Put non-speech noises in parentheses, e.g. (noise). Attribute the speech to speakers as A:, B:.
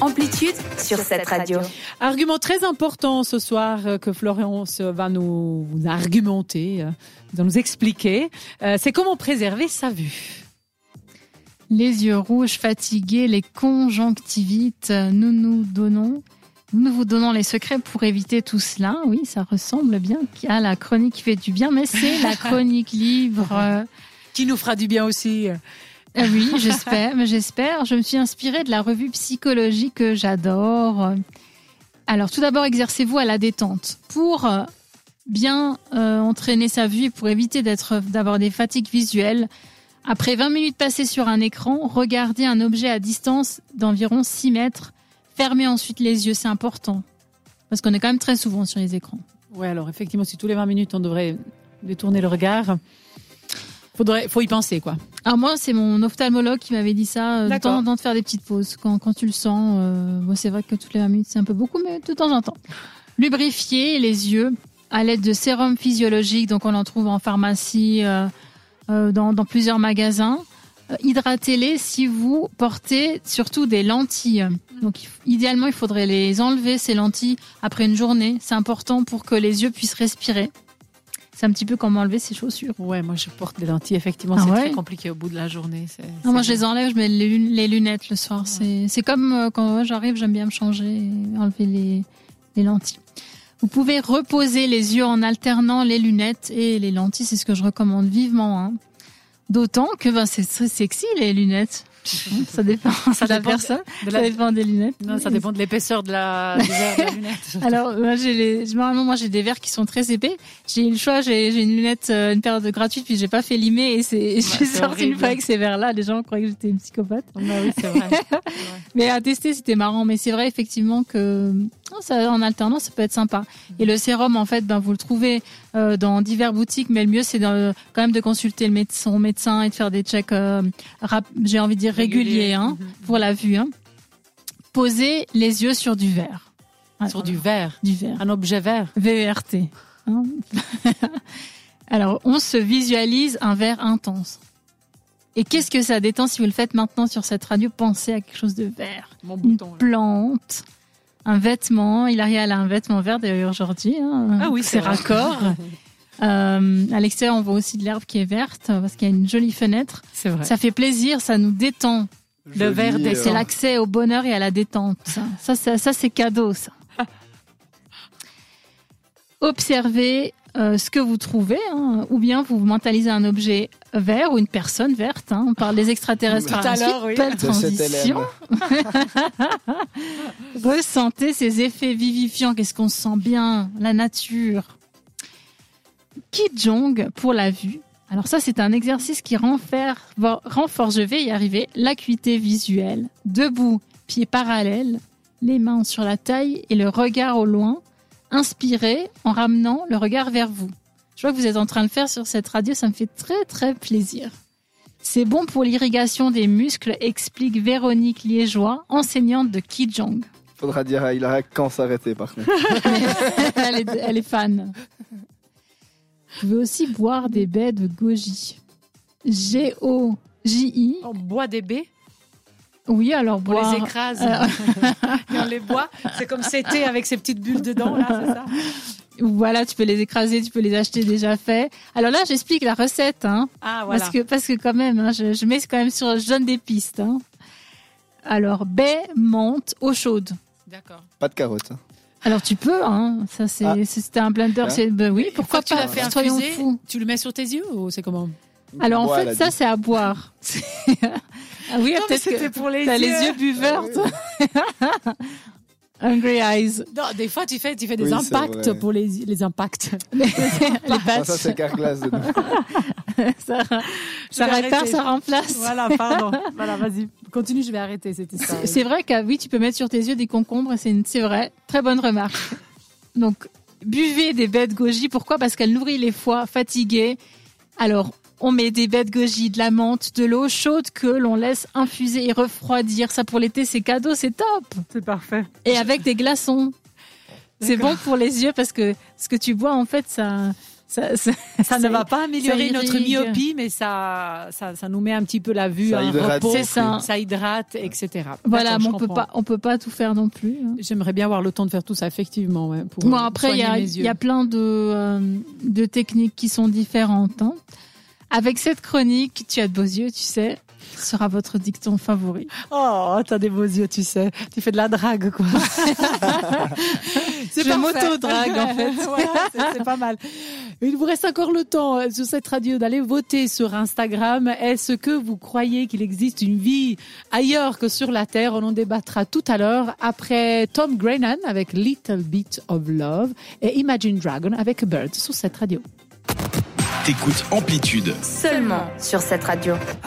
A: Amplitude sur cette radio.
B: Argument très important ce soir euh, que Florence va nous argumenter, euh, va nous expliquer, euh, c'est comment préserver sa vue.
C: Les yeux rouges, fatigués, les conjonctivites, nous nous donnons nous vous donnons les secrets pour éviter tout cela. Oui, ça ressemble bien à la chronique qui fait du bien, mais c'est la (laughs) chronique livre.
B: Qui nous fera du bien aussi.
C: Ah oui, j'espère, j'espère. Je me suis inspirée de la revue psychologique que j'adore. Alors, tout d'abord, exercez-vous à la détente pour euh, bien euh, entraîner sa vue pour éviter d'être, d'avoir des fatigues visuelles. Après 20 minutes passées sur un écran, regardez un objet à distance d'environ 6 mètres. Fermez ensuite les yeux, c'est important. Parce qu'on est quand même très souvent sur les écrans.
B: Oui, alors effectivement, si tous les 20 minutes, on devrait détourner le regard, faudrait, faut y penser, quoi.
C: Alors moi, c'est mon ophtalmologue qui m'avait dit ça, euh, de temps en temps de faire des petites pauses. Quand, quand tu le sens, euh, bon, c'est vrai que toutes les 20 minutes, c'est un peu beaucoup, mais de temps en temps. Lubrifier les yeux à l'aide de sérum physiologique, donc on en trouve en pharmacie, euh, euh dans, dans, plusieurs magasins. Hydratez-les si vous portez surtout des lentilles. Donc idéalement, il faudrait les enlever, ces lentilles, après une journée. C'est important pour que les yeux puissent respirer. C'est un petit peu comme enlever ses chaussures.
B: Ouais, moi je porte des lentilles. Effectivement, ah c'est très compliqué au bout de la journée.
C: Non, moi je les enlève, je mets les, lunettes le soir. C'est comme euh, quand j'arrive, j'aime bien me changer, et enlever les, les lentilles. Vous pouvez reposer les yeux en alternant les lunettes et les lentilles. C'est ce que je recommande vivement. Hein. D'autant que ben, c'est très sexy les lunettes. (laughs) Ça dépend, ça de la personne. De la... Ça dépend des lunettes.
B: Non, ça dépend de l'épaisseur de la, de la (laughs) lunette.
C: Alors, moi, j'ai les, généralement, moi, j'ai des verres qui sont très épais. J'ai eu le choix, j'ai, j'ai une lunette, euh, une paire de gratuite, puis j'ai pas fait limer et c'est, je suis sortie une fois avec ces verres-là. Les gens croyaient que j'étais une psychopathe.
B: Ah bah oui, c'est vrai. (laughs)
C: mais à tester, c'était marrant. Mais c'est vrai, effectivement, que, ça, en alternance, ça peut être sympa. Et le sérum, en fait, ben, vous le trouvez euh, dans divers boutiques, mais le mieux, c'est quand même de consulter le son médecin et de faire des checks, euh, j'ai envie de dire réguliers, hein, mhm. pour la vue. Hein. Posez les yeux sur du verre.
B: Sur du verre
C: Du verre.
B: Un objet vert
C: VERT. Hein. (laughs) Alors, on se visualise un verre intense. Et qu'est-ce que ça détend si vous le faites maintenant sur cette radio? Pensez à quelque chose de vert.
B: Mon
C: Une plante un vêtement. Il a un vêtement vert d'ailleurs aujourd'hui. Hein.
B: Ah oui,
C: c'est raccord. (laughs) euh, à l'extérieur, on voit aussi de l'herbe qui est verte parce qu'il y a une jolie fenêtre.
B: C'est vrai.
C: Ça fait plaisir, ça nous détend. le vert, c'est l'accès au bonheur et à la détente. Ça, ça, ça c'est cadeau, ça. (laughs) Observez euh, ce que vous trouvez, hein, ou bien vous mentalisez un objet vert ou une personne verte. Hein. On parle des extraterrestres par la suite. Oui. Belle transition. (laughs) Ressentez ces effets vivifiants. Qu'est-ce qu'on sent bien? La nature. Kijong pour la vue. Alors ça, c'est un exercice qui renforce, je vais y arriver, l'acuité visuelle. Debout, pieds parallèles, les mains sur la taille et le regard au loin inspirez en ramenant le regard vers vous. Je vois que vous êtes en train de faire sur cette radio, ça me fait très très plaisir. C'est bon pour l'irrigation des muscles, explique Véronique Liégeois, enseignante de Kijong.
D: Faudra dire à Hilara quand s'arrêter par contre. (laughs)
C: elle, est, fan. Vous pouvez aussi boire des baies de goji. G-O-J-I.
B: On boit des baies
C: oui, alors
B: on les écrase euh, (laughs) et on les boit. C'est comme c'était avec ces petites bulles dedans, là, c'est ça (laughs)
C: Voilà, tu peux les écraser, tu peux les acheter déjà faits. Alors là, j'explique la recette, hein.
B: Ah, voilà.
C: Parce que, parce que quand même, hein, je, mets quand même sur, je donne des pistes, hein. Alors, baie, menthe, eau chaude.
B: D'accord.
D: Pas de carottes. Hein.
C: Alors tu peux, hein. Ça c'est, ah. c'était un blender. C'est, ben oui, pourquoi pas.
B: Tu l'as fait Tu le mets sur tes yeux ou c'est comment?
C: Alors en fait, ça c'est à boire. (laughs)
B: Ah oui, peut-être que pour les
C: yeux. les yeux buveurs. (laughs) Hungry eyes.
B: Non, des fois, tu fais, tu fais des impacts pour les, les impacts. (laughs)
C: les,
D: les Ça, c'est Carglass. (laughs)
C: ça, ça répare, ça remplace.
B: Voilà, pardon. (laughs) Voilà, vas-y. Continue, je vais arrêter cette histoire.
C: C'est vrai que oui, tu peux mettre sur tes yeux des concombres, c'est vrai. Très bonne remarque. (laughs) Donc, buvez des bêtes goji. Pourquoi? Parce qu'elle nourrit les foies fatigués. Alors, on met des de goji, de la menthe, de l'eau chaude que l'on laisse infuser et refroidir. Ça pour l'été, c'est cadeau, c'est top.
B: C'est parfait.
C: Et avec des glaçons. C'est bon pour les yeux parce que ce que tu bois, en fait, ça,
B: ça, ça, ne va pas améliorer notre myopie, mais ça, ça, ça, nous met un petit peu la vue
D: ça hydrate,
B: repos, ça. ça. hydrate, etc.
C: Voilà, mais on peut pas, on peut pas tout faire non plus. Hein.
B: J'aimerais bien avoir le temps de faire tout ça, effectivement. Ouais,
C: pour bon, après, il y a, y a plein de, euh, de techniques qui sont différentes. Hein. Avec cette chronique, tu as de beaux yeux, tu sais sera votre dicton favori
B: Oh, t'as des beaux yeux, tu sais. Tu fais de la drague, quoi. (laughs)
C: c'est pas moto-drague, en fait. (laughs)
B: c'est pas mal. Il vous reste encore le temps euh, sur cette radio d'aller voter sur Instagram. Est-ce que vous croyez qu'il existe une vie ailleurs que sur la Terre? On en débattra tout à l'heure après Tom Grennan avec Little Bit of Love et Imagine Dragon avec Bird sur cette radio.
E: Écoute Amplitude.
A: Seulement sur cette radio.